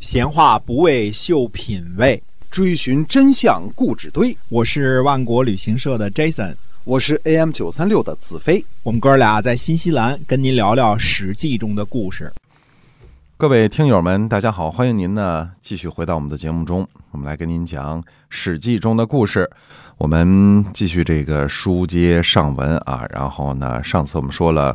闲话不为秀品味，追寻真相故纸堆。我是万国旅行社的 Jason，我是 AM 九三六的子飞。我们哥俩在新西兰跟您聊聊《史记》中的故事。各位听友们，大家好，欢迎您呢继续回到我们的节目中，我们来跟您讲《史记》中的故事。我们继续这个书接上文啊，然后呢，上次我们说了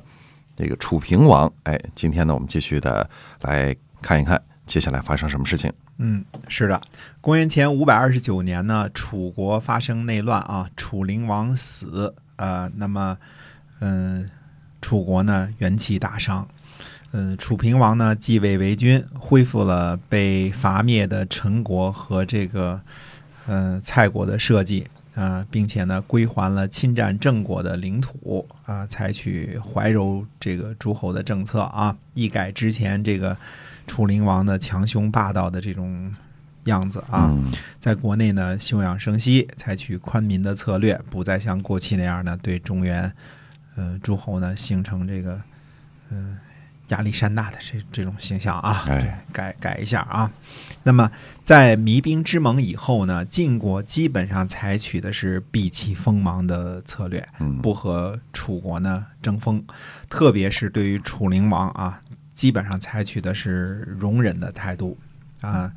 这个楚平王，哎，今天呢，我们继续的来看一看接下来发生什么事情。嗯，是的，公元前五百二十九年呢，楚国发生内乱啊，楚灵王死，呃，那么，嗯，楚国呢元气大伤，嗯，楚平王呢继位为君，恢复了被伐灭的陈国和这个，嗯，蔡国的社稷。啊，并且呢，归还了侵占郑国的领土啊，采取怀柔这个诸侯的政策啊，一改之前这个楚灵王的强凶霸道的这种样子啊，在国内呢休养生息，采取宽民的策略，不再像过去那样呢对中原呃诸侯呢形成这个嗯。亚历山大的这这种形象啊，改改一下啊。那么在弭兵之盟以后呢，晋国基本上采取的是避其锋芒的策略，不和楚国呢争锋，特别是对于楚灵王啊，基本上采取的是容忍的态度啊。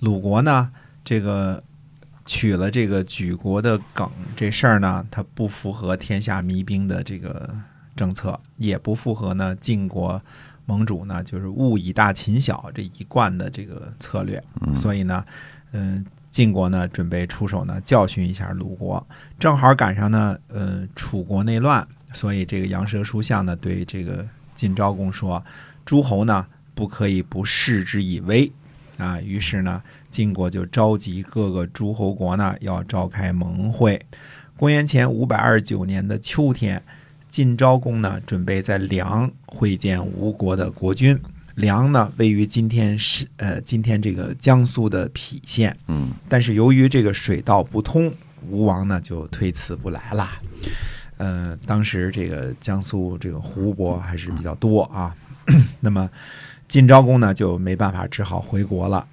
鲁国呢，这个取了这个举国的梗这事儿呢，它不符合天下弭兵的这个政策，也不符合呢晋国。盟主呢，就是勿以大秦小这一贯的这个策略，所以呢，嗯，晋国呢准备出手呢教训一下鲁国，正好赶上呢，呃，楚国内乱，所以这个杨蛇书相呢对这个晋昭公说，诸侯呢不可以不视之以威啊，于是呢，晋国就召集各个诸侯国呢要召开盟会。公元前五百二十九年的秋天。晋昭公呢，准备在梁会见吴国的国君。梁呢，位于今天是呃今天这个江苏的郫县。嗯，但是由于这个水道不通，吴王呢就推辞不来了。呃，当时这个江苏这个湖泊还是比较多啊。那么晋昭公呢就没办法，只好回国了。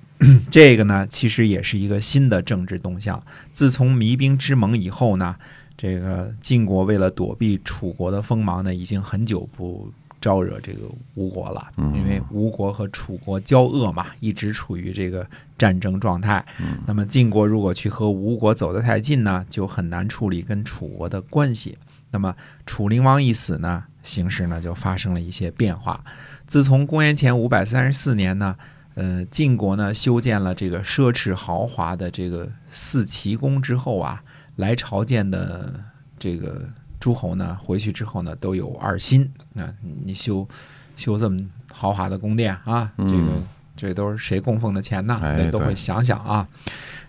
这个呢，其实也是一个新的政治动向。自从弭兵之盟以后呢。这个晋国为了躲避楚国的锋芒呢，已经很久不招惹这个吴国了，因为吴国和楚国交恶嘛，一直处于这个战争状态。那么晋国如果去和吴国走得太近呢，就很难处理跟楚国的关系。那么楚灵王一死呢，形势呢就发生了一些变化。自从公元前五百三十四年呢，呃，晋国呢修建了这个奢侈豪华的这个四奇宫之后啊。来朝见的这个诸侯呢，回去之后呢，都有二心。那你修修这么豪华的宫殿啊，这个这都是谁供奉的钱呢？那都会想想啊。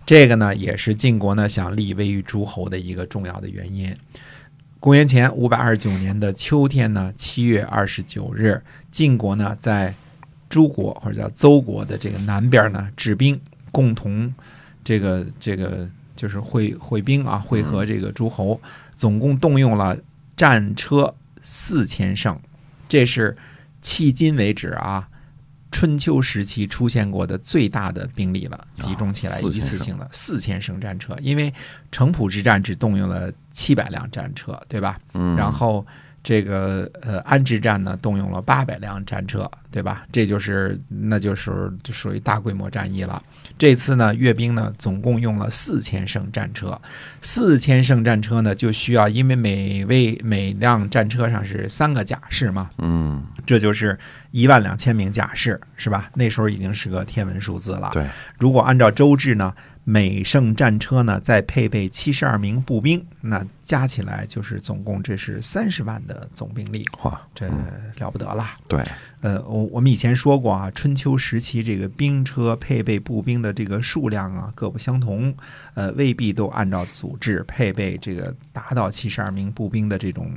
这个呢，也是晋国呢想立威于诸侯的一个重要的原因。公元前五百二十九年的秋天呢，七月二十九日，晋国呢在诸国或者叫邹国的这个南边呢治兵，共同这个这个。就是会会兵啊，会合这个诸侯，总共动用了战车四千乘，这是迄今为止啊春秋时期出现过的最大的兵力了，集中起来一次性的四千乘战车。因为城濮之战只动用了七百辆战车，对吧？嗯，然后。这个呃安之战呢，动用了八百辆战车，对吧？这就是那就是就属于大规模战役了。这次呢，阅兵呢总共用了四千乘战车，四千乘战车呢就需要，因为每位每辆战车上是三个甲士嘛，嗯，这就是一万两千名甲士，是吧？那时候已经是个天文数字了。对，如果按照周制呢？每胜战车呢，再配备七十二名步兵，那加起来就是总共这是三十万的总兵力，哇，这了不得了。对，呃，我我们以前说过啊，春秋时期这个兵车配备步兵的这个数量啊各不相同，呃，未必都按照组织配备这个达到七十二名步兵的这种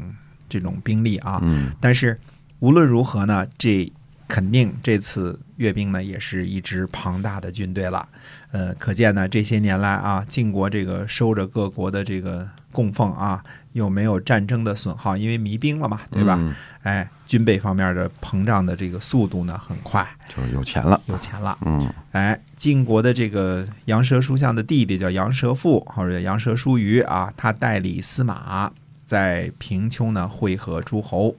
这种兵力啊。嗯，但是无论如何呢，这。肯定这次阅兵呢，也是一支庞大的军队了。呃，可见呢，这些年来啊，晋国这个收着各国的这个供奉啊，又没有战争的损耗，因为弭兵了嘛，对吧？嗯哎，军备方面的膨胀的这个速度呢很快，就是有钱了。有钱了。嗯哎，晋国的这个杨蛇书相的弟弟叫杨蛇父，或者叫杨蛇书于啊，他代理司马，在平丘呢会合诸侯。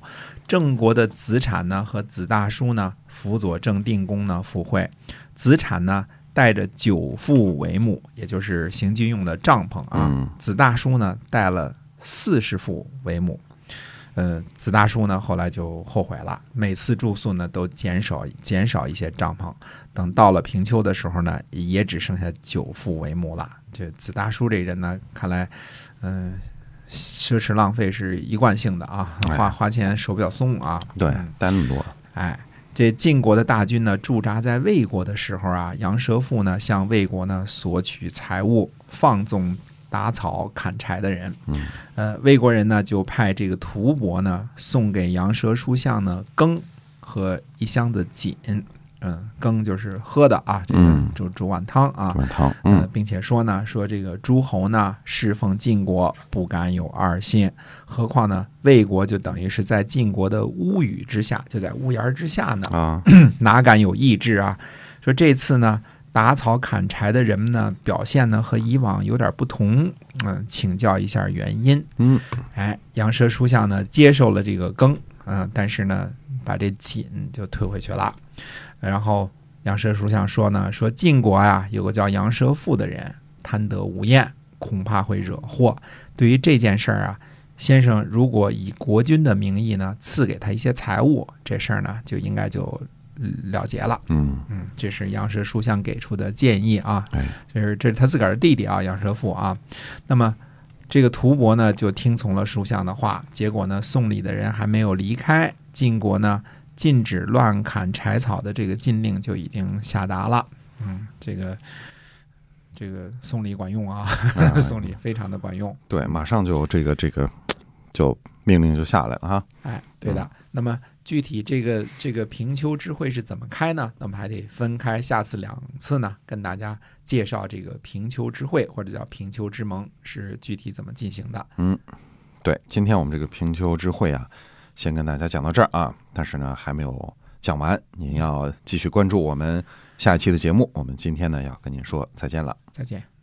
郑国的子产呢和子大叔呢辅佐郑定公呢赴会，子产呢带着九副帷幕，也就是行军用的帐篷啊，嗯子大叔呢带了四十副帷幕。呃，子大叔呢后来就后悔了，每次住宿呢都减少减少一些帐篷，等到了平丘的时候呢，也只剩下九副帷幕了。这子大叔这人呢，看来，嗯、奢侈浪费是一贯性的啊，哎花花钱手比较松啊。对嗯，带那么多。哎，这晋国的大军呢驻扎在魏国的时候啊，杨蛇父呢向魏国呢索取财物，放纵打草砍柴的人。嗯，呃，魏国人呢就派这个屠伯呢送给杨蛇书相呢羹和一箱子锦。嗯，羹就是喝的啊，这个嗯煮煮碗汤啊。软糖。呃嗯，并且说呢，说这个诸侯呢侍奉晋国，不敢有二心，何况呢魏国就等于是在晋国的屋宇之下，就在屋檐之下呢，啊，哪敢有意志啊？说这次呢打草砍柴的人们呢表现呢和以往有点不同，嗯、请教一下原因。嗯哎，杨蛇书相呢接受了这个羹，嗯、但是呢把这锦就退回去了。然后杨蛇叔相说呢，说晋国呀有个叫杨蛇父的人，贪得无厌，恐怕会惹祸。对于这件事儿啊，先生如果以国君的名义呢赐给他一些财物，这事儿呢就应该就嗯了结了。嗯，嗯，这是杨蛇书相给出的建议啊。哎，这是这是他自个儿的弟弟啊，杨蛇父啊。那么这个屠伯呢，就听从了书相的话，结果呢，送礼的人还没有离开，晋国呢禁止乱砍柴草的这个禁令就已经下达了。嗯，这个这个送礼管用啊，啊 送礼非常的管用。对，马上就这个这个就命令就下来了哈。哎，对的。那么具体这个这个平丘之会是怎么开呢？那我们还得分开下次两次呢，跟大家介绍这个平丘之会或者叫平丘之盟是具体怎么进行的。嗯对，今天我们这个平丘之会啊，先跟大家讲到这儿啊，但是呢还没有讲完，您要继续关注我们下一期的节目。我们今天呢要跟您说再见了。再见。